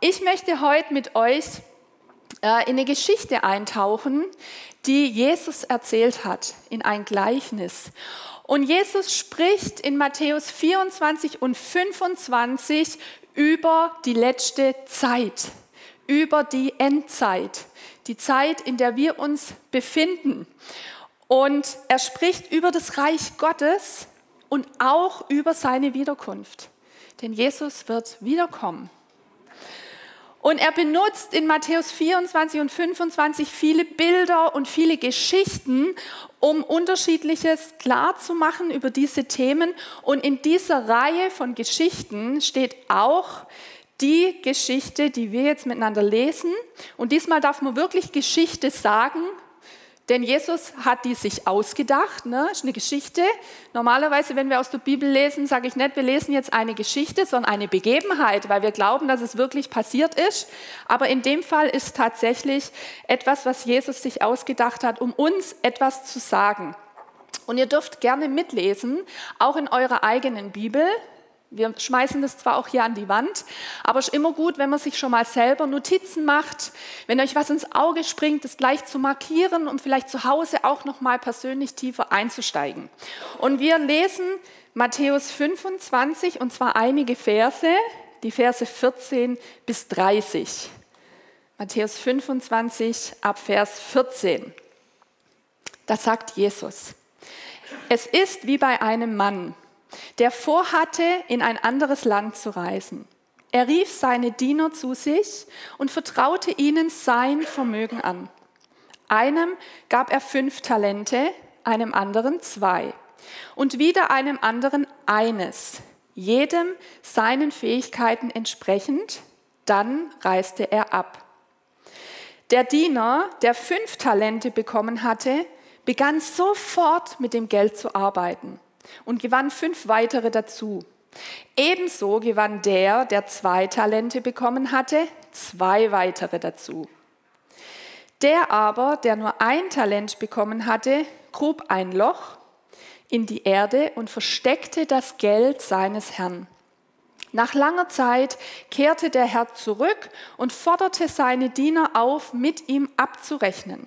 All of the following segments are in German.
Ich möchte heute mit euch äh, in eine Geschichte eintauchen, die Jesus erzählt hat, in ein Gleichnis. Und Jesus spricht in Matthäus 24 und 25 über die letzte Zeit, über die Endzeit, die Zeit, in der wir uns befinden. Und er spricht über das Reich Gottes und auch über seine Wiederkunft. Denn Jesus wird wiederkommen. Und er benutzt in Matthäus 24 und 25 viele Bilder und viele Geschichten, um unterschiedliches klarzumachen über diese Themen. Und in dieser Reihe von Geschichten steht auch die Geschichte, die wir jetzt miteinander lesen. Und diesmal darf man wirklich Geschichte sagen, denn Jesus hat die sich ausgedacht, ne? ist eine Geschichte. Normalerweise, wenn wir aus der Bibel lesen, sage ich nicht, wir lesen jetzt eine Geschichte, sondern eine Begebenheit, weil wir glauben, dass es wirklich passiert ist. Aber in dem Fall ist tatsächlich etwas, was Jesus sich ausgedacht hat, um uns etwas zu sagen. Und ihr dürft gerne mitlesen, auch in eurer eigenen Bibel. Wir schmeißen das zwar auch hier an die Wand, aber es ist immer gut, wenn man sich schon mal selber Notizen macht, wenn euch was ins Auge springt, das gleich zu markieren, um vielleicht zu Hause auch noch mal persönlich tiefer einzusteigen. Und wir lesen Matthäus 25 und zwar einige Verse, die Verse 14 bis 30. Matthäus 25 ab Vers 14. Da sagt Jesus: Es ist wie bei einem Mann, der vorhatte, in ein anderes Land zu reisen. Er rief seine Diener zu sich und vertraute ihnen sein Vermögen an. Einem gab er fünf Talente, einem anderen zwei und wieder einem anderen eines, jedem seinen Fähigkeiten entsprechend, dann reiste er ab. Der Diener, der fünf Talente bekommen hatte, begann sofort mit dem Geld zu arbeiten und gewann fünf weitere dazu. Ebenso gewann der, der zwei Talente bekommen hatte, zwei weitere dazu. Der aber, der nur ein Talent bekommen hatte, grub ein Loch in die Erde und versteckte das Geld seines Herrn. Nach langer Zeit kehrte der Herr zurück und forderte seine Diener auf, mit ihm abzurechnen.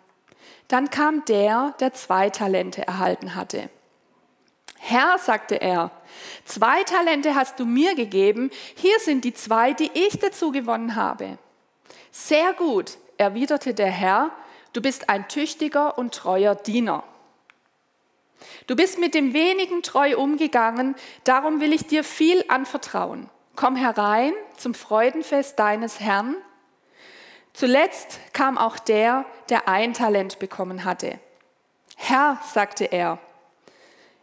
Dann kam der, der zwei Talente erhalten hatte. Herr, sagte er, zwei Talente hast du mir gegeben, hier sind die zwei, die ich dazu gewonnen habe. Sehr gut, erwiderte der Herr, du bist ein tüchtiger und treuer Diener. Du bist mit dem wenigen treu umgegangen, darum will ich dir viel anvertrauen. Komm herein zum Freudenfest deines Herrn. Zuletzt kam auch der, der ein Talent bekommen hatte. Herr, sagte er,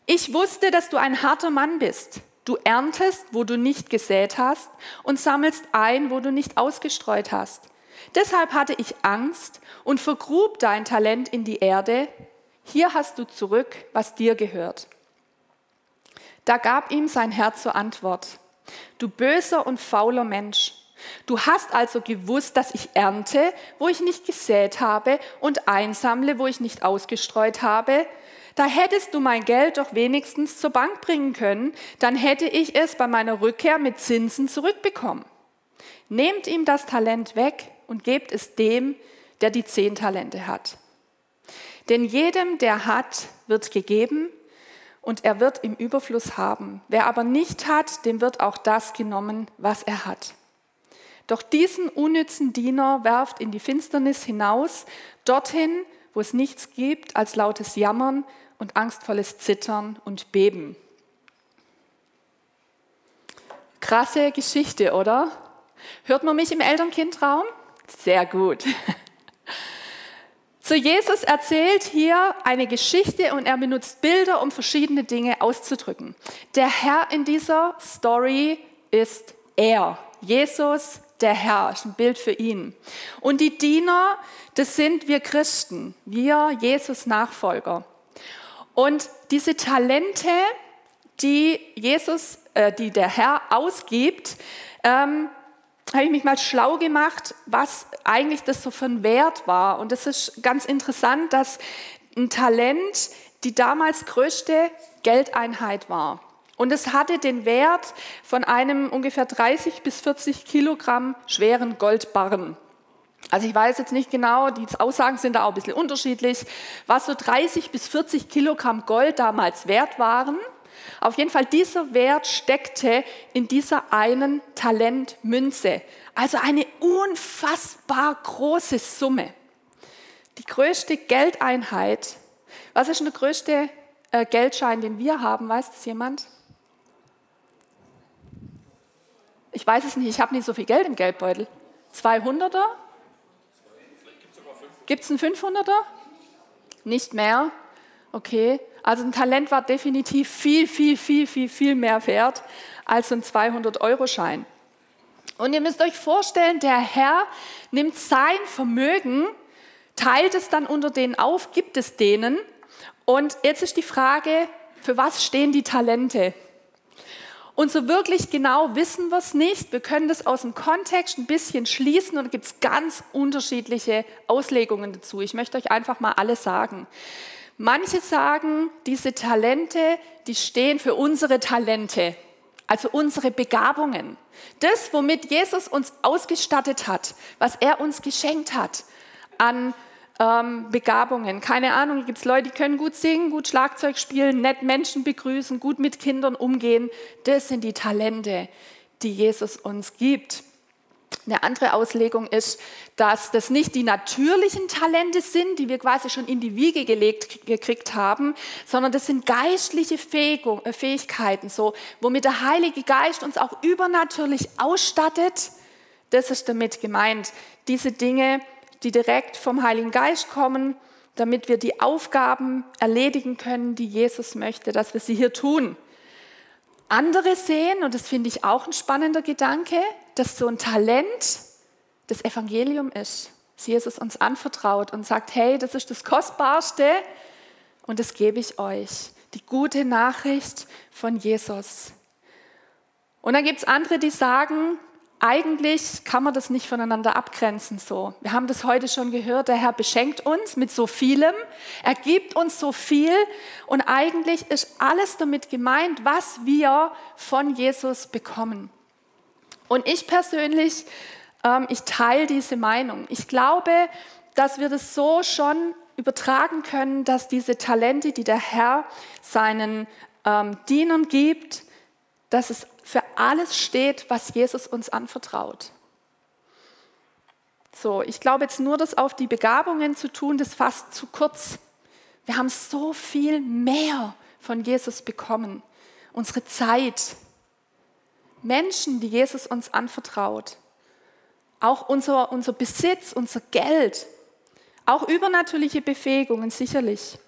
ich wusste, dass du ein harter Mann bist. Du erntest, wo du nicht gesät hast und sammelst ein, wo du nicht ausgestreut hast. Deshalb hatte ich Angst und vergrub dein Talent in die Erde. Hier hast du zurück, was dir gehört. Da gab ihm sein Herr zur Antwort, du böser und fauler Mensch. Du hast also gewusst, dass ich ernte, wo ich nicht gesät habe, und einsammle, wo ich nicht ausgestreut habe. Da hättest du mein Geld doch wenigstens zur Bank bringen können, dann hätte ich es bei meiner Rückkehr mit Zinsen zurückbekommen. Nehmt ihm das Talent weg und gebt es dem, der die zehn Talente hat. Denn jedem, der hat, wird gegeben und er wird im Überfluss haben. Wer aber nicht hat, dem wird auch das genommen, was er hat. Doch diesen unnützen Diener werft in die Finsternis hinaus, dorthin, wo es nichts gibt als lautes Jammern und angstvolles Zittern und Beben. Krasse Geschichte, oder? Hört man mich im Elternkindraum? Sehr gut. So Jesus erzählt hier eine Geschichte und er benutzt Bilder, um verschiedene Dinge auszudrücken. Der Herr in dieser Story ist er. Jesus der Herr, ist ein Bild für ihn. Und die Diener, das sind wir Christen, wir Jesus Nachfolger. Und diese Talente, die Jesus, äh, die der Herr ausgibt, ähm, habe ich mich mal schlau gemacht, was eigentlich das so für ein Wert war. Und es ist ganz interessant, dass ein Talent die damals größte Geldeinheit war. Und es hatte den Wert von einem ungefähr 30 bis 40 Kilogramm schweren Goldbarren. Also ich weiß jetzt nicht genau, die Aussagen sind da auch ein bisschen unterschiedlich, was so 30 bis 40 Kilogramm Gold damals wert waren. Auf jeden Fall dieser Wert steckte in dieser einen Talentmünze. Also eine unfassbar große Summe. Die größte Geldeinheit. Was ist der größte äh, Geldschein, den wir haben? Weiß das jemand? Ich weiß es nicht, ich habe nicht so viel Geld im Geldbeutel. 200er? Gibt es einen 500er? Nicht mehr? Okay. Also ein Talent war definitiv viel, viel, viel, viel, viel mehr wert als ein 200-Euro-Schein. Und ihr müsst euch vorstellen, der Herr nimmt sein Vermögen, teilt es dann unter denen auf, gibt es denen. Und jetzt ist die Frage, für was stehen die Talente? Und so wirklich genau wissen wir es nicht. Wir können das aus dem Kontext ein bisschen schließen und gibt es ganz unterschiedliche Auslegungen dazu. Ich möchte euch einfach mal alle sagen. Manche sagen, diese Talente, die stehen für unsere Talente, also unsere Begabungen. Das, womit Jesus uns ausgestattet hat, was er uns geschenkt hat an ähm, Begabungen. Keine Ahnung, gibt es Leute, die können gut singen, gut Schlagzeug spielen, nett Menschen begrüßen, gut mit Kindern umgehen. Das sind die Talente, die Jesus uns gibt. Eine andere Auslegung ist, dass das nicht die natürlichen Talente sind, die wir quasi schon in die Wiege gelegt gekriegt haben, sondern das sind geistliche äh, Fähigkeiten, so, womit der Heilige Geist uns auch übernatürlich ausstattet. Das ist damit gemeint. Diese Dinge, die direkt vom Heiligen Geist kommen, damit wir die Aufgaben erledigen können, die Jesus möchte, dass wir sie hier tun. Andere sehen, und das finde ich auch ein spannender Gedanke, dass so ein Talent das Evangelium ist, dass Jesus uns anvertraut und sagt, hey, das ist das Kostbarste und das gebe ich euch. Die gute Nachricht von Jesus. Und dann gibt es andere, die sagen, eigentlich kann man das nicht voneinander abgrenzen so. Wir haben das heute schon gehört, der Herr beschenkt uns mit so vielem, er gibt uns so viel und eigentlich ist alles damit gemeint, was wir von Jesus bekommen. Und ich persönlich, ähm, ich teile diese Meinung. Ich glaube, dass wir das so schon übertragen können, dass diese Talente, die der Herr seinen ähm, Dienern gibt, dass es für alles steht, was Jesus uns anvertraut. So, ich glaube jetzt nur, das auf die Begabungen zu tun, das fasst zu kurz. Wir haben so viel mehr von Jesus bekommen. Unsere Zeit, Menschen, die Jesus uns anvertraut, auch unser, unser Besitz, unser Geld, auch übernatürliche Befähigungen sicherlich.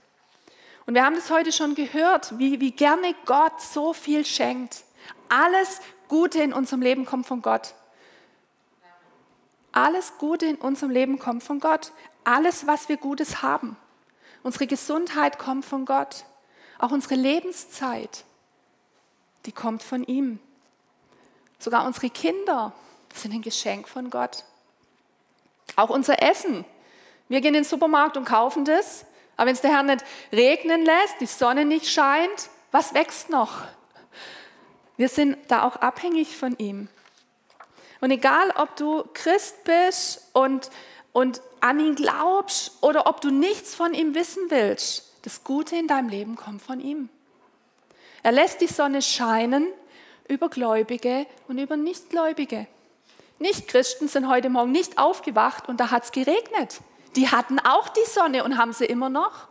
Und wir haben das heute schon gehört, wie, wie gerne Gott so viel schenkt. Alles Gute in unserem Leben kommt von Gott. Alles Gute in unserem Leben kommt von Gott. Alles, was wir Gutes haben. Unsere Gesundheit kommt von Gott. Auch unsere Lebenszeit, die kommt von ihm. Sogar unsere Kinder sind ein Geschenk von Gott. Auch unser Essen. Wir gehen in den Supermarkt und kaufen das, aber wenn es der Herr nicht regnen lässt, die Sonne nicht scheint, was wächst noch? Wir sind da auch abhängig von ihm. Und egal, ob du Christ bist und, und an ihn glaubst oder ob du nichts von ihm wissen willst, das Gute in deinem Leben kommt von ihm. Er lässt die Sonne scheinen über Gläubige und über Nichtgläubige. Nichtchristen sind heute Morgen nicht aufgewacht und da hat es geregnet. Die hatten auch die Sonne und haben sie immer noch.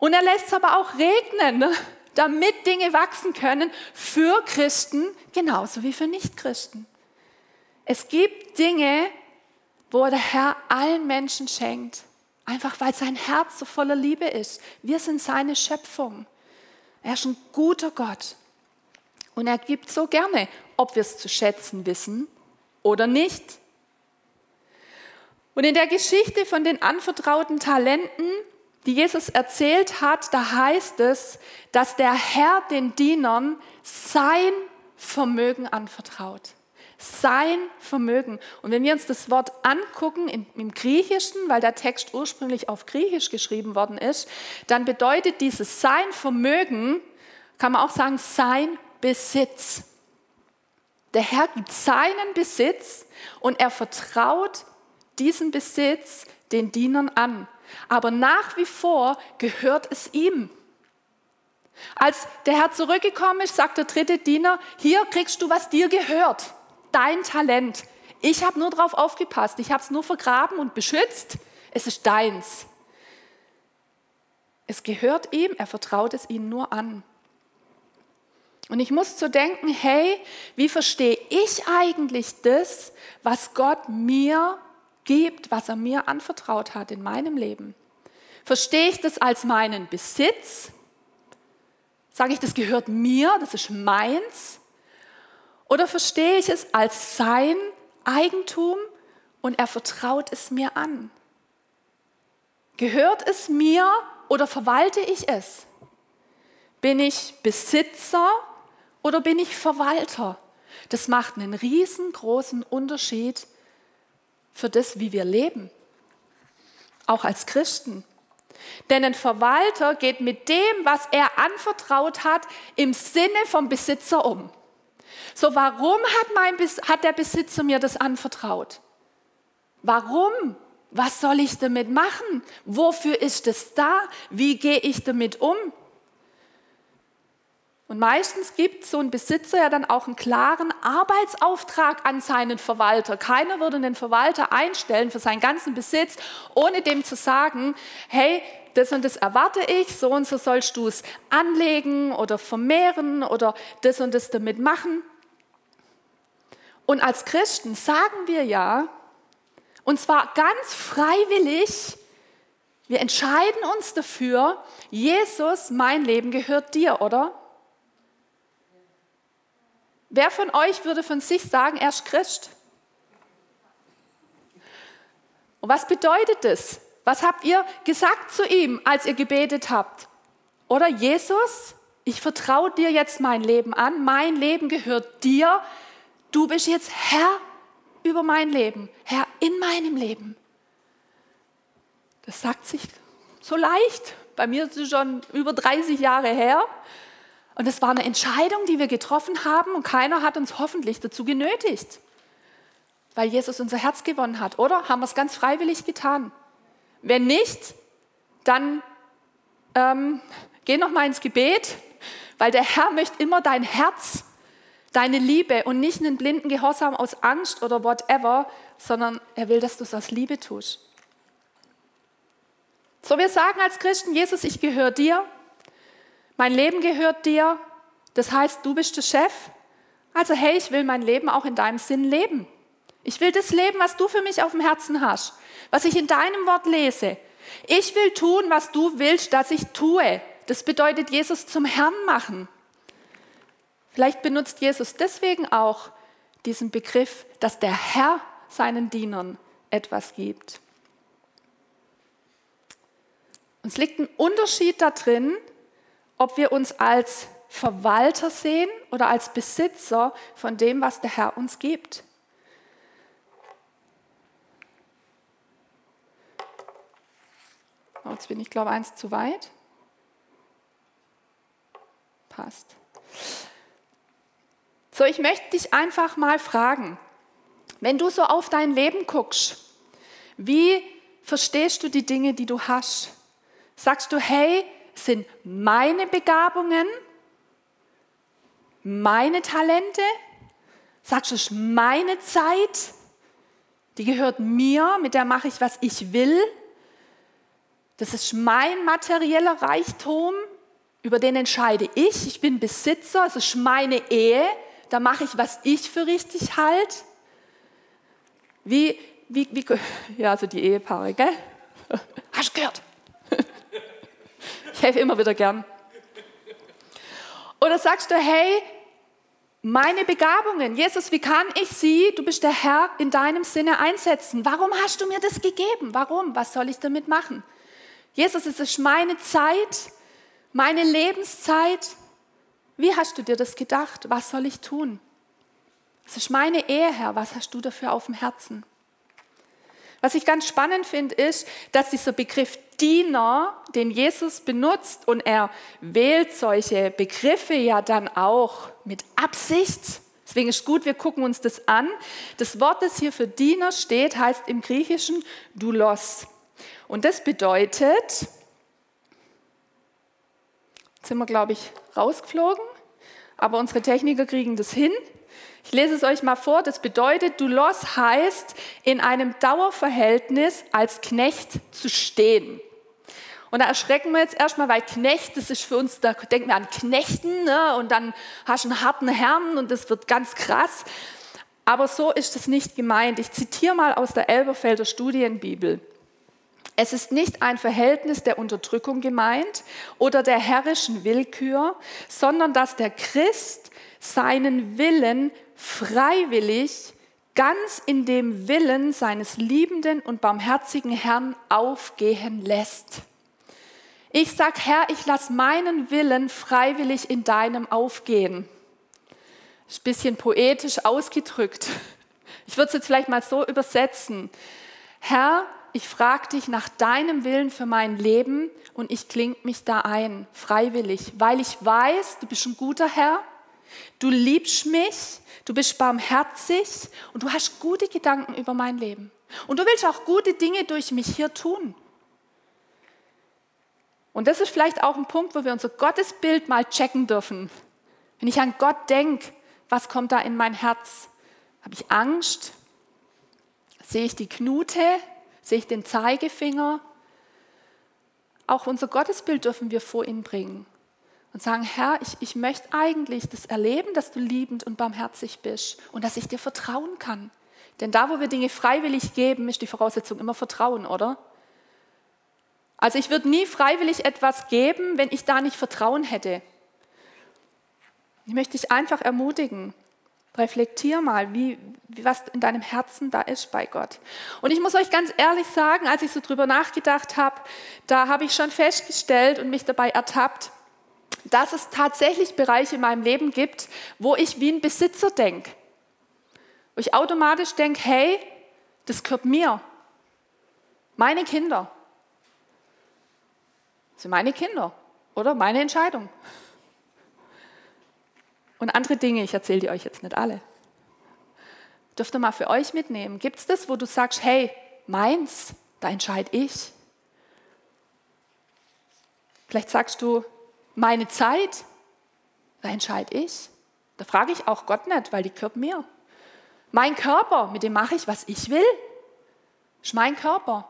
Und er lässt es aber auch regnen. Damit Dinge wachsen können für Christen genauso wie für Nichtchristen. Es gibt Dinge, wo der Herr allen Menschen schenkt, einfach weil sein Herz so voller Liebe ist. Wir sind seine Schöpfung. Er ist ein guter Gott. Und er gibt so gerne, ob wir es zu schätzen wissen oder nicht? Und in der Geschichte von den anvertrauten Talenten, die Jesus erzählt hat, da heißt es, dass der Herr den Dienern sein Vermögen anvertraut. Sein Vermögen. Und wenn wir uns das Wort angucken im, Griechischen, weil der Text ursprünglich auf Griechisch geschrieben worden ist, dann bedeutet dieses Sein Vermögen, kann man auch sagen, sein Besitz. Der Herr gibt seinen Besitz und er vertraut diesen Besitz den Dienern an. Aber nach wie vor gehört es ihm. Als der Herr zurückgekommen ist, sagt der dritte Diener, hier kriegst du, was dir gehört, dein Talent. Ich habe nur darauf aufgepasst, ich habe es nur vergraben und beschützt, es ist deins. Es gehört ihm, er vertraut es ihnen nur an. Und ich muss zu denken, hey, wie verstehe ich eigentlich das, was Gott mir gibt, was er mir anvertraut hat in meinem Leben? Verstehe ich das als meinen Besitz? Sage ich, das gehört mir, das ist meins? Oder verstehe ich es als sein Eigentum und er vertraut es mir an? Gehört es mir oder verwalte ich es? Bin ich Besitzer oder bin ich Verwalter? Das macht einen riesengroßen Unterschied für das, wie wir leben. Auch als Christen. Denn ein Verwalter geht mit dem, was er anvertraut hat, im Sinne vom Besitzer um. So, warum hat, mein, hat der Besitzer mir das anvertraut? Warum? Was soll ich damit machen? Wofür ist es da? Wie gehe ich damit um? Und meistens gibt so ein Besitzer ja dann auch einen klaren Arbeitsauftrag an seinen Verwalter. Keiner würde einen Verwalter einstellen für seinen ganzen Besitz, ohne dem zu sagen, hey, das und das erwarte ich, so und so sollst du es anlegen oder vermehren oder das und das damit machen. Und als Christen sagen wir ja, und zwar ganz freiwillig, wir entscheiden uns dafür, Jesus, mein Leben gehört dir, oder? Wer von euch würde von sich sagen, er ist Christ? Und was bedeutet das? Was habt ihr gesagt zu ihm, als ihr gebetet habt? Oder Jesus, ich vertraue dir jetzt mein Leben an, mein Leben gehört dir, du bist jetzt Herr über mein Leben, Herr in meinem Leben. Das sagt sich so leicht. Bei mir ist es schon über 30 Jahre her. Und es war eine Entscheidung, die wir getroffen haben und keiner hat uns hoffentlich dazu genötigt, weil Jesus unser Herz gewonnen hat, oder? Haben wir es ganz freiwillig getan? Wenn nicht, dann ähm, geh noch mal ins Gebet, weil der Herr möchte immer dein Herz, deine Liebe und nicht einen blinden Gehorsam aus Angst oder whatever, sondern er will, dass du es aus Liebe tust. So, wir sagen als Christen, Jesus, ich gehöre dir, mein Leben gehört dir, das heißt, du bist der Chef. Also hey, ich will mein Leben auch in deinem Sinn leben. Ich will das leben, was du für mich auf dem Herzen hast, was ich in deinem Wort lese. Ich will tun, was du willst, dass ich tue. Das bedeutet Jesus zum Herrn machen. Vielleicht benutzt Jesus deswegen auch diesen Begriff, dass der Herr seinen Dienern etwas gibt. Uns liegt ein Unterschied darin, ob wir uns als Verwalter sehen oder als Besitzer von dem, was der Herr uns gibt. Oh, jetzt bin ich, glaube ich, eins zu weit. Passt. So, ich möchte dich einfach mal fragen, wenn du so auf dein Leben guckst, wie verstehst du die Dinge, die du hast? Sagst du, hey, sind meine Begabungen, meine Talente, sagst du, meine Zeit, die gehört mir, mit der mache ich, was ich will. Das ist mein materieller Reichtum, über den entscheide ich. Ich bin Besitzer, es ist meine Ehe, da mache ich, was ich für richtig halte. Wie, wie, wie, ja, also die Ehepaare, gell? Hast du gehört? Helfe immer wieder gern. Oder sagst du, hey, meine Begabungen. Jesus, wie kann ich sie, du bist der Herr, in deinem Sinne einsetzen? Warum hast du mir das gegeben? Warum? Was soll ich damit machen? Jesus, es ist meine Zeit, meine Lebenszeit. Wie hast du dir das gedacht? Was soll ich tun? Es ist meine Ehe, Herr. Was hast du dafür auf dem Herzen? Was ich ganz spannend finde, ist, dass dieser Begriff Diener, den Jesus benutzt, und er wählt solche Begriffe ja dann auch mit Absicht. Deswegen ist gut, wir gucken uns das an. Das Wort, das hier für Diener steht, heißt im Griechischen Doulos. Und das bedeutet, jetzt sind wir, glaube ich, rausgeflogen, aber unsere Techniker kriegen das hin. Ich lese es euch mal vor. Das bedeutet, Doulos heißt, in einem Dauerverhältnis als Knecht zu stehen. Und da erschrecken wir jetzt erstmal, weil Knecht, das ist für uns, da denken wir an Knechten ne? und dann hast du einen harten Herrn und das wird ganz krass. Aber so ist es nicht gemeint. Ich zitiere mal aus der Elberfelder Studienbibel. Es ist nicht ein Verhältnis der Unterdrückung gemeint oder der herrischen Willkür, sondern dass der Christ seinen Willen freiwillig ganz in dem Willen seines liebenden und barmherzigen Herrn aufgehen lässt. Ich sage, Herr, ich lasse meinen Willen freiwillig in deinem aufgehen. Ist ein bisschen poetisch ausgedrückt. Ich würde es jetzt vielleicht mal so übersetzen. Herr, ich frage dich nach deinem Willen für mein Leben und ich klinge mich da ein, freiwillig, weil ich weiß, du bist ein guter Herr, du liebst mich, du bist barmherzig und du hast gute Gedanken über mein Leben. Und du willst auch gute Dinge durch mich hier tun. Und das ist vielleicht auch ein Punkt, wo wir unser Gottesbild mal checken dürfen. Wenn ich an Gott denke, was kommt da in mein Herz? Habe ich Angst? Sehe ich die Knute? Sehe ich den Zeigefinger? Auch unser Gottesbild dürfen wir vor ihn bringen und sagen, Herr, ich, ich möchte eigentlich das erleben, dass du liebend und barmherzig bist und dass ich dir vertrauen kann. Denn da, wo wir Dinge freiwillig geben, ist die Voraussetzung immer Vertrauen, oder? Also ich würde nie freiwillig etwas geben, wenn ich da nicht Vertrauen hätte. Ich möchte dich einfach ermutigen. Reflektier mal, wie, was in deinem Herzen da ist bei Gott. Und ich muss euch ganz ehrlich sagen, als ich so drüber nachgedacht habe, da habe ich schon festgestellt und mich dabei ertappt, dass es tatsächlich Bereiche in meinem Leben gibt, wo ich wie ein Besitzer denke. Wo ich automatisch denke, hey, das gehört mir. Meine Kinder. Das sind meine Kinder oder meine Entscheidung. Und andere Dinge, ich erzähle die euch jetzt nicht alle. Dürft ihr mal für euch mitnehmen. Gibt es das, wo du sagst, hey, meins, da entscheide ich? Vielleicht sagst du, meine Zeit, da entscheide ich. Da frage ich auch Gott nicht, weil die gehört mir. Mein Körper, mit dem mache ich, was ich will. Ist mein Körper.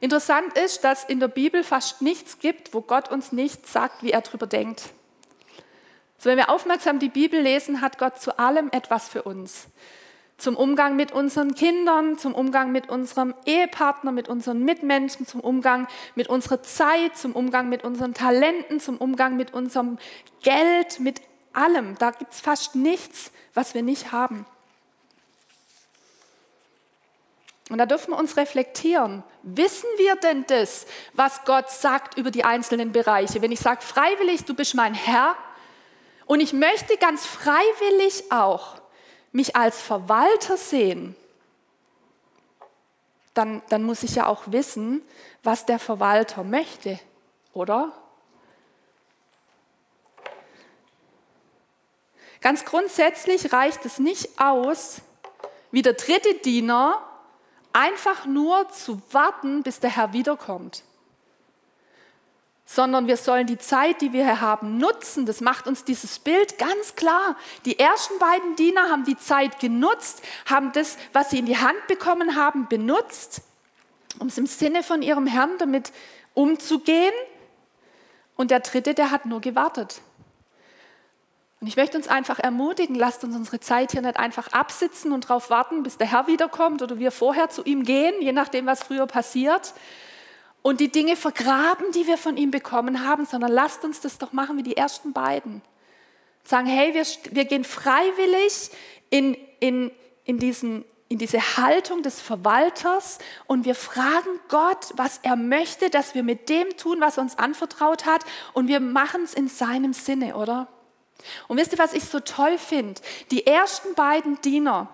Interessant ist, dass in der Bibel fast nichts gibt, wo Gott uns nicht sagt, wie er darüber denkt. So, wenn wir aufmerksam die Bibel lesen, hat Gott zu allem etwas für uns. Zum Umgang mit unseren Kindern, zum Umgang mit unserem Ehepartner, mit unseren Mitmenschen, zum Umgang mit unserer Zeit, zum Umgang mit unseren Talenten, zum Umgang mit unserem Geld, mit allem. Da gibt es fast nichts, was wir nicht haben. Und da dürfen wir uns reflektieren. Wissen wir denn das, was Gott sagt über die einzelnen Bereiche? Wenn ich sage, freiwillig, du bist mein Herr und ich möchte ganz freiwillig auch mich als Verwalter sehen, dann, dann muss ich ja auch wissen, was der Verwalter möchte, oder? Ganz grundsätzlich reicht es nicht aus, wie der dritte Diener einfach nur zu warten, bis der Herr wiederkommt. Sondern wir sollen die Zeit, die wir hier haben, nutzen. Das macht uns dieses Bild ganz klar. Die ersten beiden Diener haben die Zeit genutzt, haben das, was sie in die Hand bekommen haben, benutzt, um es im Sinne von ihrem Herrn damit umzugehen. Und der dritte, der hat nur gewartet. Und ich möchte uns einfach ermutigen, lasst uns unsere Zeit hier nicht einfach absitzen und darauf warten, bis der Herr wiederkommt oder wir vorher zu ihm gehen, je nachdem, was früher passiert, und die Dinge vergraben, die wir von ihm bekommen haben, sondern lasst uns das doch machen wie die ersten beiden. Sagen, hey, wir, wir gehen freiwillig in, in, in, diesen, in diese Haltung des Verwalters und wir fragen Gott, was er möchte, dass wir mit dem tun, was er uns anvertraut hat und wir machen es in seinem Sinne, oder? Und wisst ihr, was ich so toll finde? Die ersten beiden Diener,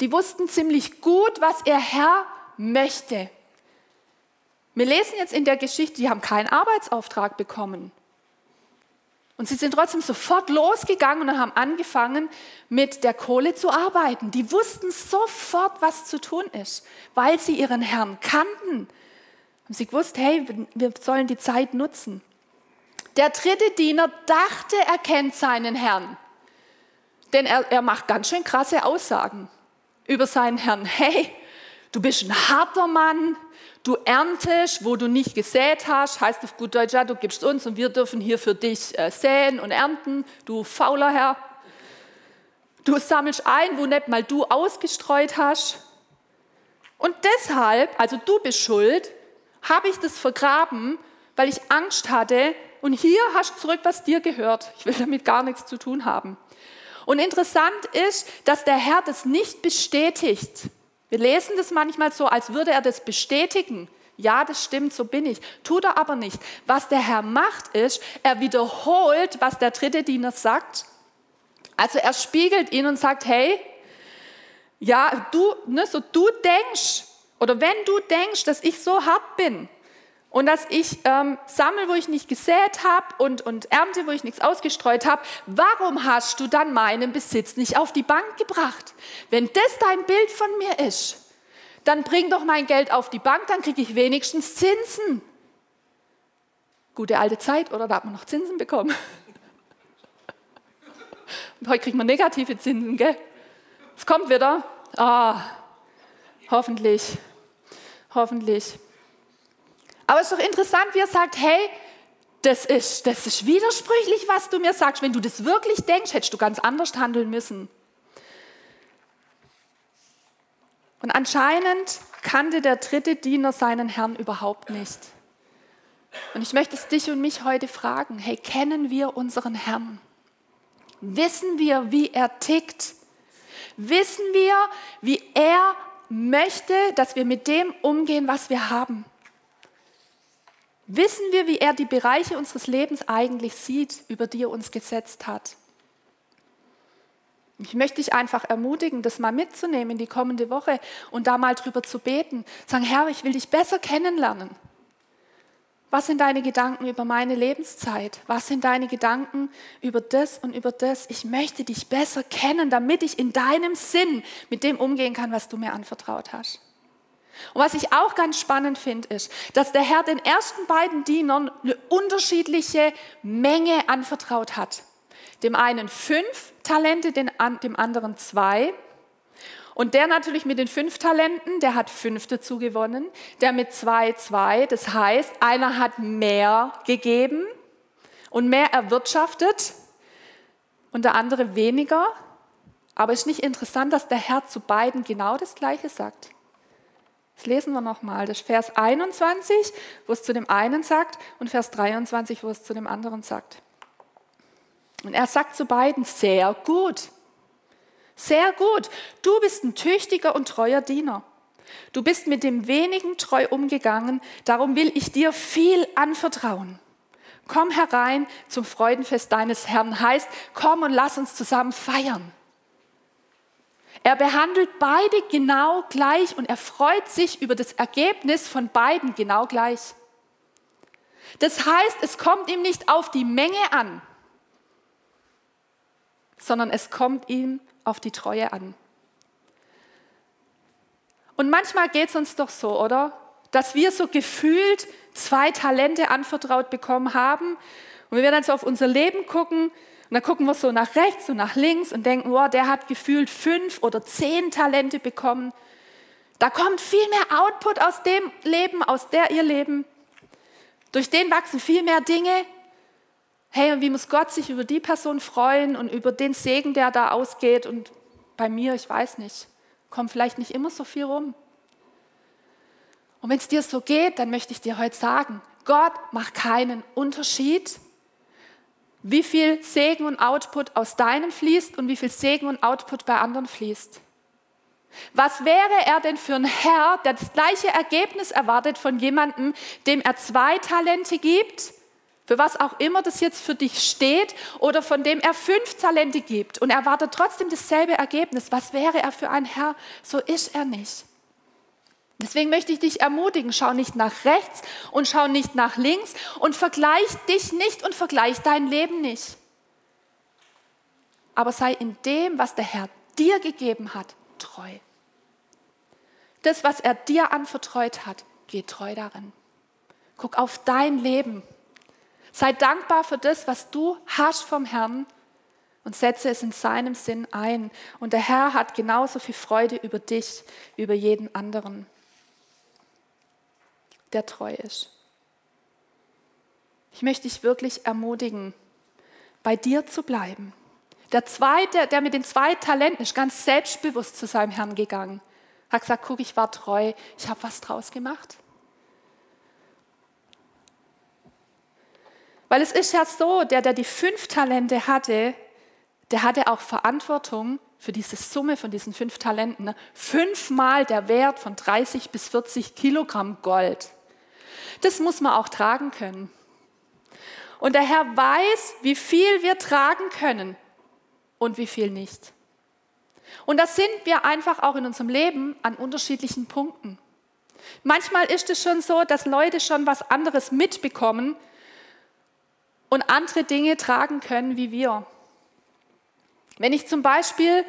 die wussten ziemlich gut, was ihr Herr möchte. Wir lesen jetzt in der Geschichte, die haben keinen Arbeitsauftrag bekommen. Und sie sind trotzdem sofort losgegangen und haben angefangen, mit der Kohle zu arbeiten. Die wussten sofort, was zu tun ist, weil sie ihren Herrn kannten. Haben sie gewusst, hey, wir sollen die Zeit nutzen. Der dritte Diener dachte, er kennt seinen Herrn. Denn er, er macht ganz schön krasse Aussagen über seinen Herrn. Hey, du bist ein harter Mann, Du erntest, wo du nicht gesät hast, heißt auf gut Deutsch, ja, du gibst uns und wir dürfen hier für dich äh, säen und ernten, du fauler Herr. Du sammelst ein, wo nicht mal du ausgestreut hast. Und deshalb, also du bist schuld, habe ich das vergraben, weil ich Angst hatte. Und hier hast du zurück, was dir gehört. Ich will damit gar nichts zu tun haben. Und interessant ist, dass der Herr das nicht bestätigt. Wir lesen das manchmal so, als würde er das bestätigen. Ja, das stimmt, so bin ich. Tut er aber nicht. Was der Herr macht, ist, er wiederholt, was der dritte Diener sagt. Also er spiegelt ihn und sagt, hey, ja, du, ne, so du denkst, oder wenn du denkst, dass ich so hart bin, und dass ich ähm, sammle, wo ich nicht gesät habe und, und ernte, wo ich nichts ausgestreut habe. Warum hast du dann meinen Besitz nicht auf die Bank gebracht? Wenn das dein Bild von mir ist, dann bring doch mein Geld auf die Bank, dann kriege ich wenigstens Zinsen. Gute alte Zeit, oder? Da hat man noch Zinsen bekommen. Heute kriegt man negative Zinsen, gell? Es kommt wieder. Ah, hoffentlich. Hoffentlich. Aber es ist doch interessant, wie er sagt, hey, das ist, das ist widersprüchlich, was du mir sagst. Wenn du das wirklich denkst, hättest du ganz anders handeln müssen. Und anscheinend kannte der dritte Diener seinen Herrn überhaupt nicht. Und ich möchte es dich und mich heute fragen, hey, kennen wir unseren Herrn? Wissen wir, wie er tickt? Wissen wir, wie er möchte, dass wir mit dem umgehen, was wir haben? Wissen wir, wie er die Bereiche unseres Lebens eigentlich sieht, über die er uns gesetzt hat? Ich möchte dich einfach ermutigen, das mal mitzunehmen in die kommende Woche und da mal drüber zu beten. Sagen, Herr, ich will dich besser kennenlernen. Was sind deine Gedanken über meine Lebenszeit? Was sind deine Gedanken über das und über das? Ich möchte dich besser kennen, damit ich in deinem Sinn mit dem umgehen kann, was du mir anvertraut hast. Und was ich auch ganz spannend finde, ist, dass der Herr den ersten beiden Dienern eine unterschiedliche Menge anvertraut hat. Dem einen fünf Talente, dem anderen zwei. Und der natürlich mit den fünf Talenten, der hat fünf dazu gewonnen. Der mit zwei, zwei. Das heißt, einer hat mehr gegeben und mehr erwirtschaftet und der andere weniger. Aber es ist nicht interessant, dass der Herr zu beiden genau das Gleiche sagt. Das lesen wir nochmal. Das Vers 21, wo es zu dem einen sagt, und Vers 23, wo es zu dem anderen sagt. Und er sagt zu beiden, sehr gut, sehr gut. Du bist ein tüchtiger und treuer Diener. Du bist mit dem wenigen treu umgegangen, darum will ich dir viel anvertrauen. Komm herein zum Freudenfest deines Herrn, heißt, komm und lass uns zusammen feiern. Er behandelt beide genau gleich und er freut sich über das Ergebnis von beiden genau gleich. Das heißt, es kommt ihm nicht auf die Menge an, sondern es kommt ihm auf die Treue an. Und manchmal geht es uns doch so, oder? Dass wir so gefühlt zwei Talente anvertraut bekommen haben und wir dann so auf unser Leben gucken, und dann gucken wir so nach rechts und nach links und denken, wow, der hat gefühlt fünf oder zehn Talente bekommen. Da kommt viel mehr Output aus dem Leben, aus der ihr Leben. Durch den wachsen viel mehr Dinge. Hey, und wie muss Gott sich über die Person freuen und über den Segen, der da ausgeht? Und bei mir, ich weiß nicht, kommt vielleicht nicht immer so viel rum. Und wenn es dir so geht, dann möchte ich dir heute sagen, Gott macht keinen Unterschied wie viel Segen und Output aus deinem fließt und wie viel Segen und Output bei anderen fließt. Was wäre er denn für ein Herr, der das gleiche Ergebnis erwartet von jemandem, dem er zwei Talente gibt, für was auch immer das jetzt für dich steht, oder von dem er fünf Talente gibt und erwartet trotzdem dasselbe Ergebnis? Was wäre er für ein Herr? So ist er nicht. Deswegen möchte ich dich ermutigen, schau nicht nach rechts und schau nicht nach links und vergleich dich nicht und vergleich dein Leben nicht. Aber sei in dem, was der Herr dir gegeben hat, treu. Das, was er dir anvertraut hat, geh treu darin. Guck auf dein Leben. Sei dankbar für das, was du hast vom Herrn und setze es in seinem Sinn ein. Und der Herr hat genauso viel Freude über dich, wie über jeden anderen der treu ist. Ich möchte dich wirklich ermutigen, bei dir zu bleiben. Der zweite, der mit den zwei Talenten ist ganz selbstbewusst zu seinem Herrn gegangen. Hat gesagt, guck, ich war treu, ich habe was draus gemacht. Weil es ist ja so, der, der die fünf Talente hatte, der hatte auch Verantwortung für diese Summe von diesen fünf Talenten. Fünfmal der Wert von 30 bis 40 Kilogramm Gold. Das muss man auch tragen können. Und der Herr weiß, wie viel wir tragen können und wie viel nicht. Und das sind wir einfach auch in unserem Leben an unterschiedlichen Punkten. Manchmal ist es schon so, dass Leute schon was anderes mitbekommen und andere Dinge tragen können wie wir. Wenn ich zum Beispiel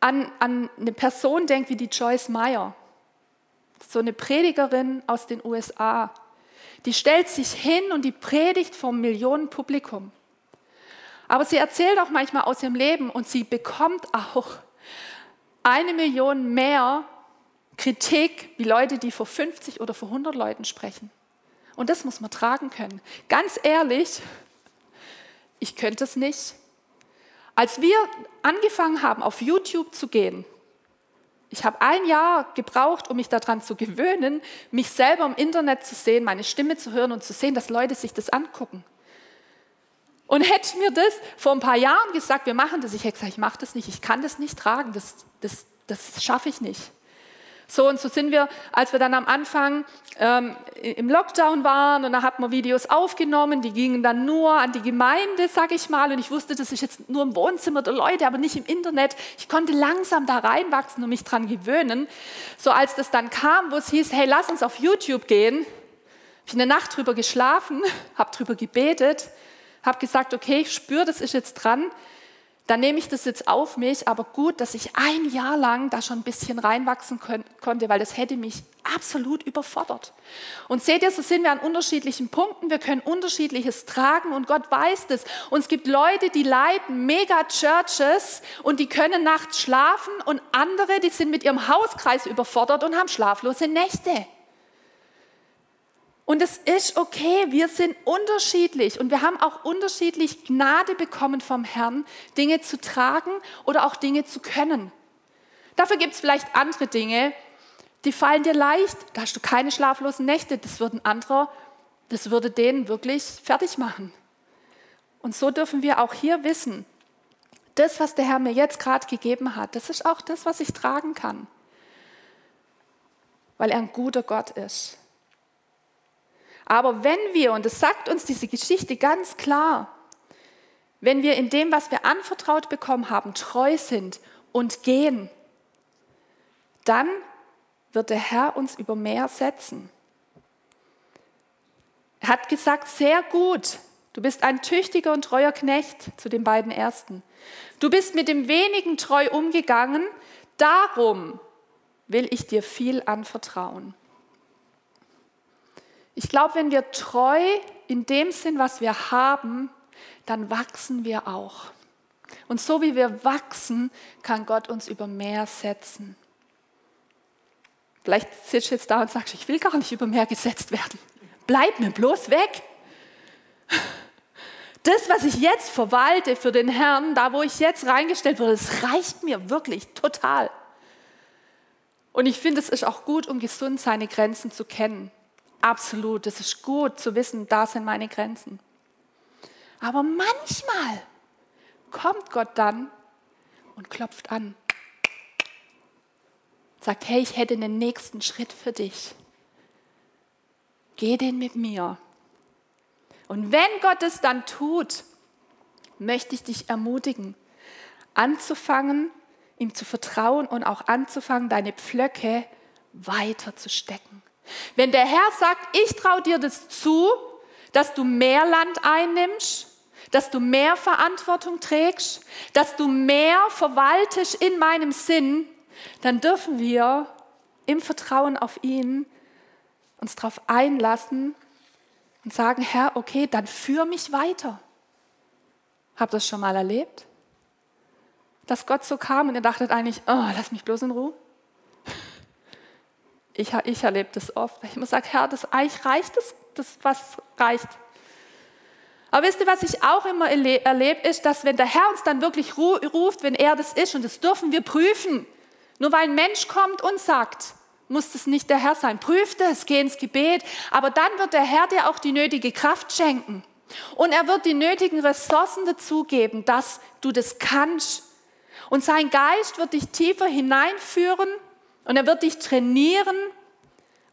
an, an eine Person denke wie die Joyce Meyer, so eine Predigerin aus den USA, die stellt sich hin und die predigt vom Millionenpublikum. Aber sie erzählt auch manchmal aus ihrem Leben und sie bekommt auch eine Million mehr Kritik wie Leute, die vor 50 oder vor 100 Leuten sprechen. Und das muss man tragen können. Ganz ehrlich, ich könnte es nicht. Als wir angefangen haben, auf YouTube zu gehen, ich habe ein Jahr gebraucht, um mich daran zu gewöhnen, mich selber im Internet zu sehen, meine Stimme zu hören und zu sehen, dass Leute sich das angucken. Und hätte mir das vor ein paar Jahren gesagt, wir machen das, ich hätte gesagt, ich mache das nicht, ich kann das nicht tragen, das, das, das schaffe ich nicht. So und so sind wir, als wir dann am Anfang ähm, im Lockdown waren und da hat man Videos aufgenommen, die gingen dann nur an die Gemeinde, sag ich mal, und ich wusste, das ist jetzt nur im Wohnzimmer der Leute, aber nicht im Internet. Ich konnte langsam da reinwachsen und mich dran gewöhnen. So als das dann kam, wo es hieß, hey, lass uns auf YouTube gehen, habe ich eine Nacht drüber geschlafen, habe drüber gebetet, habe gesagt, okay, ich spüre, das ist jetzt dran dann nehme ich das jetzt auf mich, aber gut, dass ich ein Jahr lang da schon ein bisschen reinwachsen konnte, weil das hätte mich absolut überfordert. Und seht ihr, so sind wir an unterschiedlichen Punkten, wir können unterschiedliches tragen und Gott weiß das. Und es gibt Leute, die leiten Mega-Churches und die können nachts schlafen und andere, die sind mit ihrem Hauskreis überfordert und haben schlaflose Nächte. Und es ist okay, wir sind unterschiedlich und wir haben auch unterschiedlich Gnade bekommen vom Herrn, Dinge zu tragen oder auch Dinge zu können. Dafür gibt es vielleicht andere Dinge, die fallen dir leicht, da hast du keine schlaflosen Nächte, das würde ein anderer, das würde den wirklich fertig machen. Und so dürfen wir auch hier wissen, das, was der Herr mir jetzt gerade gegeben hat, das ist auch das, was ich tragen kann, weil er ein guter Gott ist. Aber wenn wir, und das sagt uns diese Geschichte ganz klar, wenn wir in dem, was wir anvertraut bekommen haben, treu sind und gehen, dann wird der Herr uns über mehr setzen. Er hat gesagt, sehr gut, du bist ein tüchtiger und treuer Knecht zu den beiden Ersten. Du bist mit dem wenigen treu umgegangen, darum will ich dir viel anvertrauen. Ich glaube, wenn wir treu in dem sind, was wir haben, dann wachsen wir auch. Und so wie wir wachsen, kann Gott uns über mehr setzen. Vielleicht sitzt du jetzt da und sagst, ich will gar nicht über mehr gesetzt werden. Bleib mir bloß weg. Das, was ich jetzt verwalte für den Herrn, da wo ich jetzt reingestellt wurde, das reicht mir wirklich total. Und ich finde, es ist auch gut, um gesund seine Grenzen zu kennen. Absolut, es ist gut zu wissen, da sind meine Grenzen. Aber manchmal kommt Gott dann und klopft an. Sagt, hey, ich hätte einen nächsten Schritt für dich. Geh den mit mir. Und wenn Gott es dann tut, möchte ich dich ermutigen, anzufangen, ihm zu vertrauen und auch anzufangen, deine Pflöcke weiter zu stecken. Wenn der Herr sagt, ich traue dir das zu, dass du mehr Land einnimmst, dass du mehr Verantwortung trägst, dass du mehr verwaltest in meinem Sinn, dann dürfen wir im Vertrauen auf ihn uns darauf einlassen und sagen, Herr, okay, dann führ mich weiter. Habt ihr das schon mal erlebt? Dass Gott so kam und ihr dachtet eigentlich, oh, lass mich bloß in Ruhe. Ich, ich erlebe das oft. Ich immer sage, Herr, das eigentlich reicht, das, das was reicht. Aber wisst ihr, was ich auch immer erlebe, ist, dass wenn der Herr uns dann wirklich ruft, wenn er das ist, und das dürfen wir prüfen, nur weil ein Mensch kommt und sagt, muss das nicht der Herr sein. Prüft es, geh ins Gebet, aber dann wird der Herr dir auch die nötige Kraft schenken. Und er wird die nötigen Ressourcen dazugeben, dass du das kannst. Und sein Geist wird dich tiefer hineinführen und er wird dich trainieren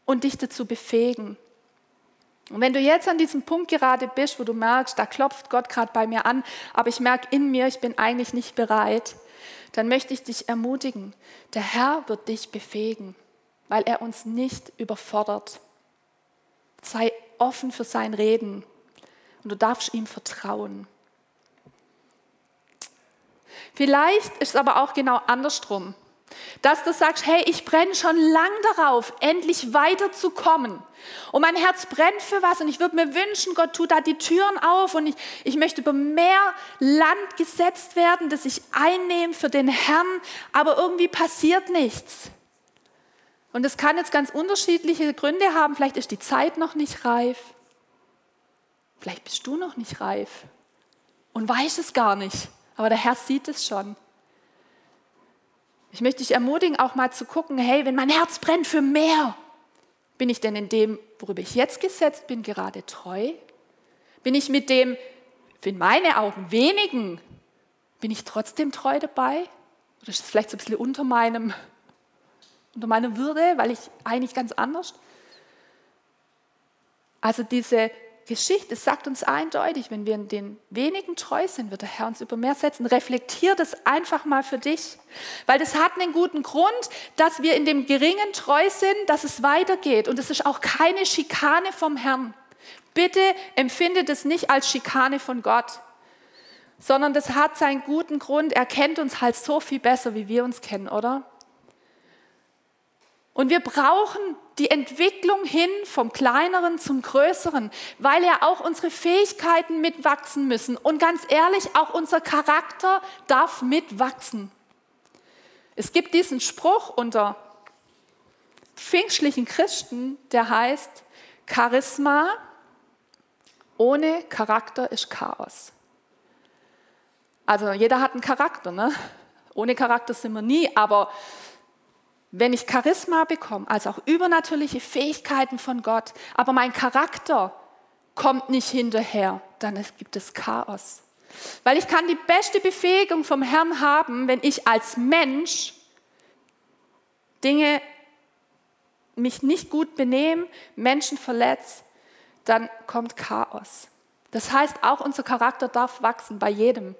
und dich dazu befähigen. Und wenn du jetzt an diesem Punkt gerade bist, wo du merkst, da klopft Gott gerade bei mir an, aber ich merke in mir, ich bin eigentlich nicht bereit, dann möchte ich dich ermutigen, der Herr wird dich befähigen, weil er uns nicht überfordert. Sei offen für sein Reden und du darfst ihm vertrauen. Vielleicht ist es aber auch genau andersrum. Dass du sagst, hey, ich brenne schon lang darauf, endlich weiterzukommen. Und mein Herz brennt für was und ich würde mir wünschen, Gott tut da die Türen auf und ich, ich möchte über mehr Land gesetzt werden, das ich einnehme für den Herrn, aber irgendwie passiert nichts. Und das kann jetzt ganz unterschiedliche Gründe haben. Vielleicht ist die Zeit noch nicht reif. Vielleicht bist du noch nicht reif und weißt es gar nicht, aber der Herr sieht es schon. Ich möchte dich ermutigen, auch mal zu gucken, hey, wenn mein Herz brennt für mehr, bin ich denn in dem, worüber ich jetzt gesetzt bin, gerade treu? Bin ich mit dem, in meine Augen, wenigen, bin ich trotzdem treu dabei? Oder ist es vielleicht so ein bisschen unter meinem, unter meiner Würde, weil ich eigentlich ganz anders? Also diese Geschichte sagt uns eindeutig, wenn wir in den wenigen treu sind, wird der Herr uns über mehr setzen. Reflektier das einfach mal für dich, weil das hat einen guten Grund, dass wir in dem Geringen treu sind, dass es weitergeht. Und es ist auch keine Schikane vom Herrn. Bitte empfinde das nicht als Schikane von Gott, sondern das hat seinen guten Grund. Er kennt uns halt so viel besser, wie wir uns kennen, oder? Und wir brauchen die Entwicklung hin vom Kleineren zum Größeren, weil ja auch unsere Fähigkeiten mitwachsen müssen. Und ganz ehrlich, auch unser Charakter darf mitwachsen. Es gibt diesen Spruch unter pfingstlichen Christen, der heißt, Charisma ohne Charakter ist Chaos. Also jeder hat einen Charakter, ne? Ohne Charakter sind wir nie, aber wenn ich Charisma bekomme, also auch übernatürliche Fähigkeiten von Gott, aber mein Charakter kommt nicht hinterher, dann gibt es Chaos. Weil ich kann die beste Befähigung vom Herrn haben, wenn ich als Mensch Dinge mich nicht gut benehme, Menschen verletze, dann kommt Chaos. Das heißt, auch unser Charakter darf wachsen bei jedem.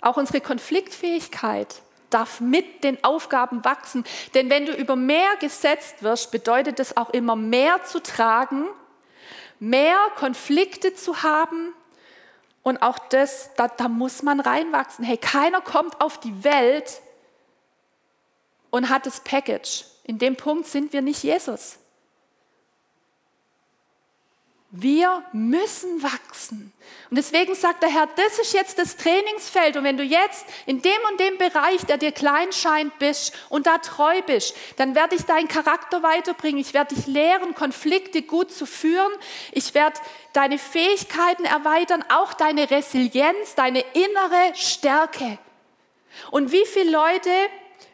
Auch unsere Konfliktfähigkeit darf mit den Aufgaben wachsen. Denn wenn du über mehr gesetzt wirst, bedeutet es auch immer mehr zu tragen, mehr Konflikte zu haben. Und auch das, da, da muss man reinwachsen. Hey, keiner kommt auf die Welt und hat das Package. In dem Punkt sind wir nicht Jesus. Wir müssen wachsen. Und deswegen sagt der Herr, das ist jetzt das Trainingsfeld. Und wenn du jetzt in dem und dem Bereich, der dir klein scheint, bist und da treu bist, dann werde ich deinen Charakter weiterbringen. Ich werde dich lehren, Konflikte gut zu führen. Ich werde deine Fähigkeiten erweitern, auch deine Resilienz, deine innere Stärke. Und wie viele Leute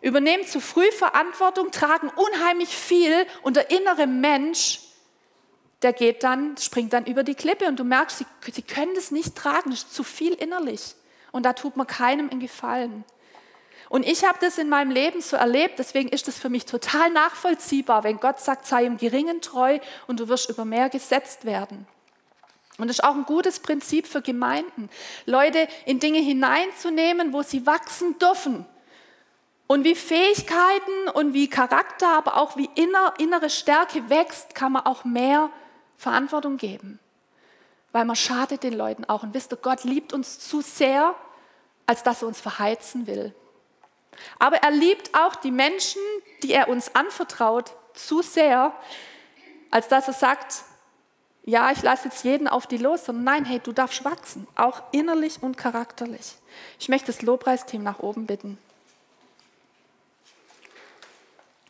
übernehmen zu früh Verantwortung, tragen unheimlich viel und der innere Mensch der geht dann, springt dann über die Klippe und du merkst, sie, sie können das nicht tragen, das ist zu viel innerlich. Und da tut man keinem einen Gefallen. Und ich habe das in meinem Leben so erlebt, deswegen ist das für mich total nachvollziehbar, wenn Gott sagt, sei im Geringen treu und du wirst über mehr gesetzt werden. Und das ist auch ein gutes Prinzip für Gemeinden, Leute in Dinge hineinzunehmen, wo sie wachsen dürfen. Und wie Fähigkeiten und wie Charakter, aber auch wie inner, innere Stärke wächst, kann man auch mehr Verantwortung geben. Weil man schadet den Leuten auch. Und wisst ihr, Gott liebt uns zu sehr, als dass er uns verheizen will. Aber er liebt auch die Menschen, die er uns anvertraut, zu sehr, als dass er sagt, ja, ich lasse jetzt jeden auf die los, sondern nein, hey, du darfst wachsen, auch innerlich und charakterlich. Ich möchte das Lobpreisteam nach oben bitten.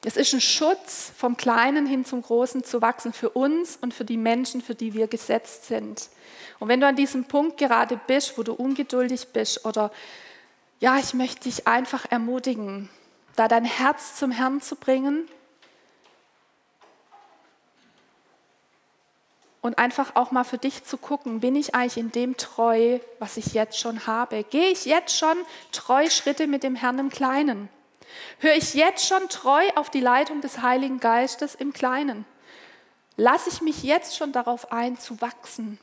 Es ist ein Schutz, vom Kleinen hin zum Großen zu wachsen für uns und für die Menschen, für die wir gesetzt sind. Und wenn du an diesem Punkt gerade bist, wo du ungeduldig bist oder ja, ich möchte dich einfach ermutigen, da dein Herz zum Herrn zu bringen und einfach auch mal für dich zu gucken, bin ich eigentlich in dem treu, was ich jetzt schon habe? Gehe ich jetzt schon treu Schritte mit dem Herrn im Kleinen? Höre ich jetzt schon treu auf die Leitung des Heiligen Geistes im Kleinen? Lasse ich mich jetzt schon darauf ein, zu wachsen?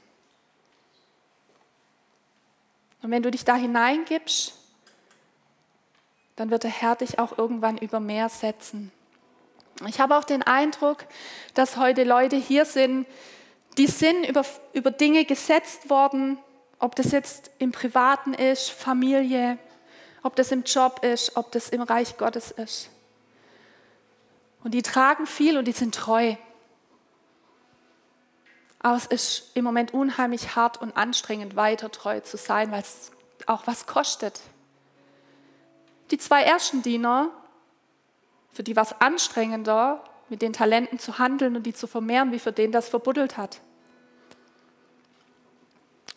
Und wenn du dich da hineingibst, dann wird der Herr dich auch irgendwann über mehr setzen. Ich habe auch den Eindruck, dass heute Leute hier sind, die sind über, über Dinge gesetzt worden, ob das jetzt im Privaten ist, Familie, ob das im Job ist, ob das im Reich Gottes ist. Und die tragen viel und die sind treu. Aber es ist im Moment unheimlich hart und anstrengend, weiter treu zu sein, weil es auch was kostet. Die zwei ersten Diener, für die war es anstrengender, mit den Talenten zu handeln und die zu vermehren, wie für den das verbuddelt hat.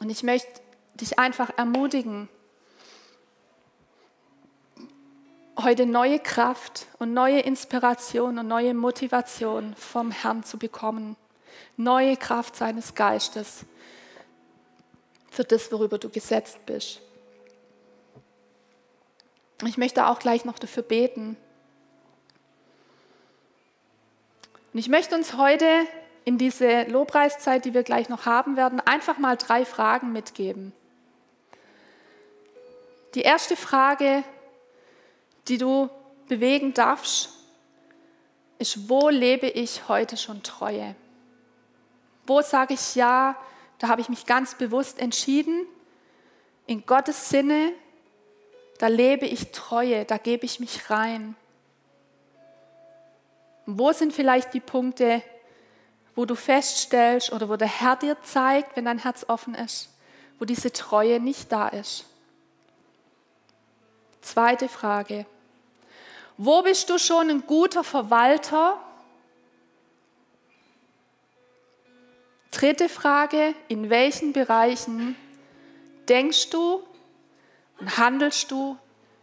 Und ich möchte dich einfach ermutigen, heute neue Kraft und neue Inspiration und neue Motivation vom Herrn zu bekommen. Neue Kraft seines Geistes für das, worüber du gesetzt bist. Ich möchte auch gleich noch dafür beten. Und ich möchte uns heute in diese Lobpreiszeit, die wir gleich noch haben werden, einfach mal drei Fragen mitgeben. Die erste Frage, die du bewegen darfst, ist, wo lebe ich heute schon Treue? Wo sage ich ja, da habe ich mich ganz bewusst entschieden, in Gottes Sinne da lebe ich Treue, da gebe ich mich rein. wo sind vielleicht die Punkte, wo du feststellst oder wo der Herr dir zeigt, wenn dein Herz offen ist, wo diese Treue nicht da ist? Zweite Frage. Wo bist du schon ein guter Verwalter? Dritte Frage. In welchen Bereichen denkst du, und handelst du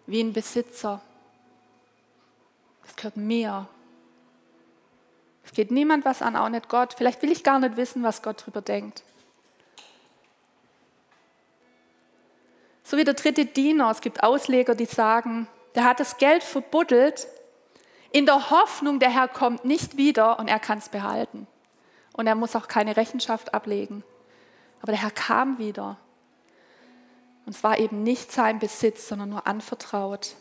wie ein Besitzer. Das gehört mir. Es geht niemand was an, auch nicht Gott. Vielleicht will ich gar nicht wissen, was Gott darüber denkt. So wie der dritte Diener. Es gibt Ausleger, die sagen, der hat das Geld verbuddelt in der Hoffnung, der Herr kommt nicht wieder und er kann es behalten. Und er muss auch keine Rechenschaft ablegen. Aber der Herr kam wieder. Und es war eben nicht sein Besitz, sondern nur anvertraut.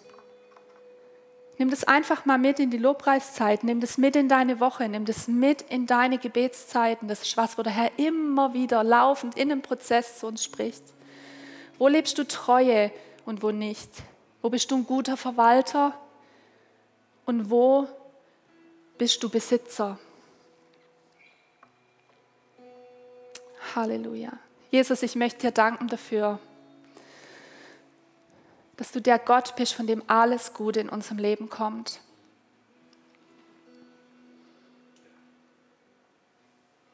Nimm das einfach mal mit in die Lobpreiszeit, nimm das mit in deine Woche, nimm das mit in deine Gebetszeiten. Das ist was, wo der Herr immer wieder laufend in einem Prozess zu uns spricht. Wo lebst du Treue und wo nicht? Wo bist du ein guter Verwalter und wo bist du Besitzer? Halleluja. Jesus, ich möchte dir danken dafür, dass du der Gott bist, von dem alles Gute in unserem Leben kommt.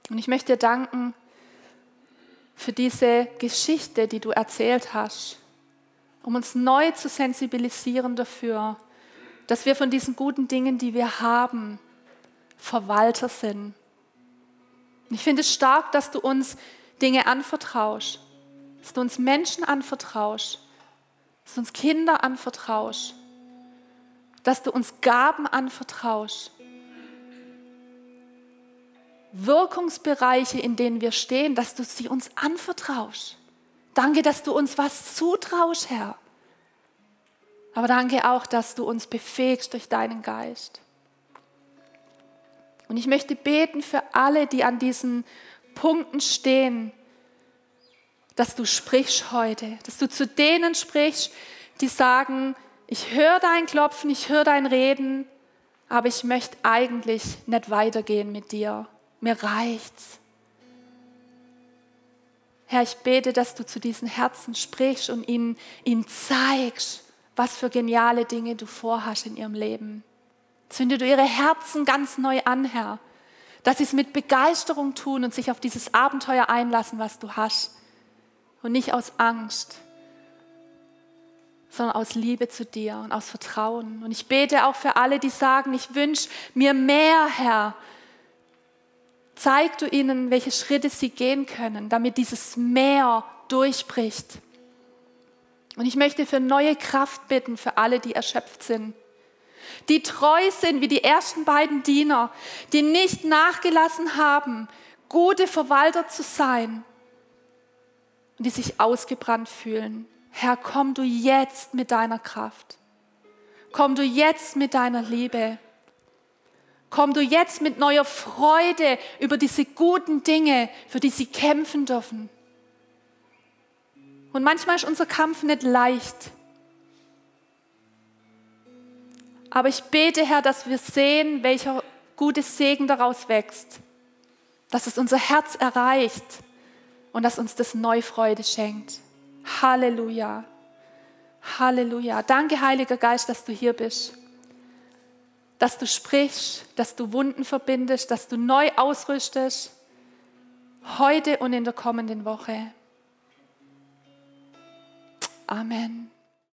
Und ich möchte dir danken für diese Geschichte, die du erzählt hast, um uns neu zu sensibilisieren dafür, dass wir von diesen guten Dingen, die wir haben, Verwalter sind. Ich finde es stark, dass du uns Dinge anvertraust, dass du uns Menschen anvertraust, dass du uns Kinder anvertraust, dass du uns Gaben anvertraust. Wirkungsbereiche, in denen wir stehen, dass du sie uns anvertraust. Danke, dass du uns was zutraust, Herr. Aber danke auch, dass du uns befähigst durch deinen Geist. Und ich möchte beten für alle, die an diesen Punkten stehen, dass du sprichst heute, dass du zu denen sprichst, die sagen, ich höre dein Klopfen, ich höre dein Reden, aber ich möchte eigentlich nicht weitergehen mit dir. Mir reicht's. Herr, ich bete, dass du zu diesen Herzen sprichst und ihnen, ihnen zeigst, was für geniale Dinge du vorhast in ihrem Leben. Zünde du ihre Herzen ganz neu an, Herr, dass sie es mit Begeisterung tun und sich auf dieses Abenteuer einlassen, was du hast. Und nicht aus Angst, sondern aus Liebe zu dir und aus Vertrauen. Und ich bete auch für alle, die sagen, ich wünsche mir mehr, Herr. Zeig du ihnen, welche Schritte sie gehen können, damit dieses Meer durchbricht. Und ich möchte für neue Kraft bitten für alle, die erschöpft sind die treu sind wie die ersten beiden Diener, die nicht nachgelassen haben, gute Verwalter zu sein und die sich ausgebrannt fühlen. Herr, komm du jetzt mit deiner Kraft. Komm du jetzt mit deiner Liebe. Komm du jetzt mit neuer Freude über diese guten Dinge, für die sie kämpfen dürfen. Und manchmal ist unser Kampf nicht leicht. Aber ich bete, Herr, dass wir sehen, welcher gute Segen daraus wächst, dass es unser Herz erreicht und dass uns das Neufreude schenkt. Halleluja. Halleluja. Danke, Heiliger Geist, dass du hier bist. Dass du sprichst, dass du Wunden verbindest, dass du neu ausrüstest. Heute und in der kommenden Woche. Amen.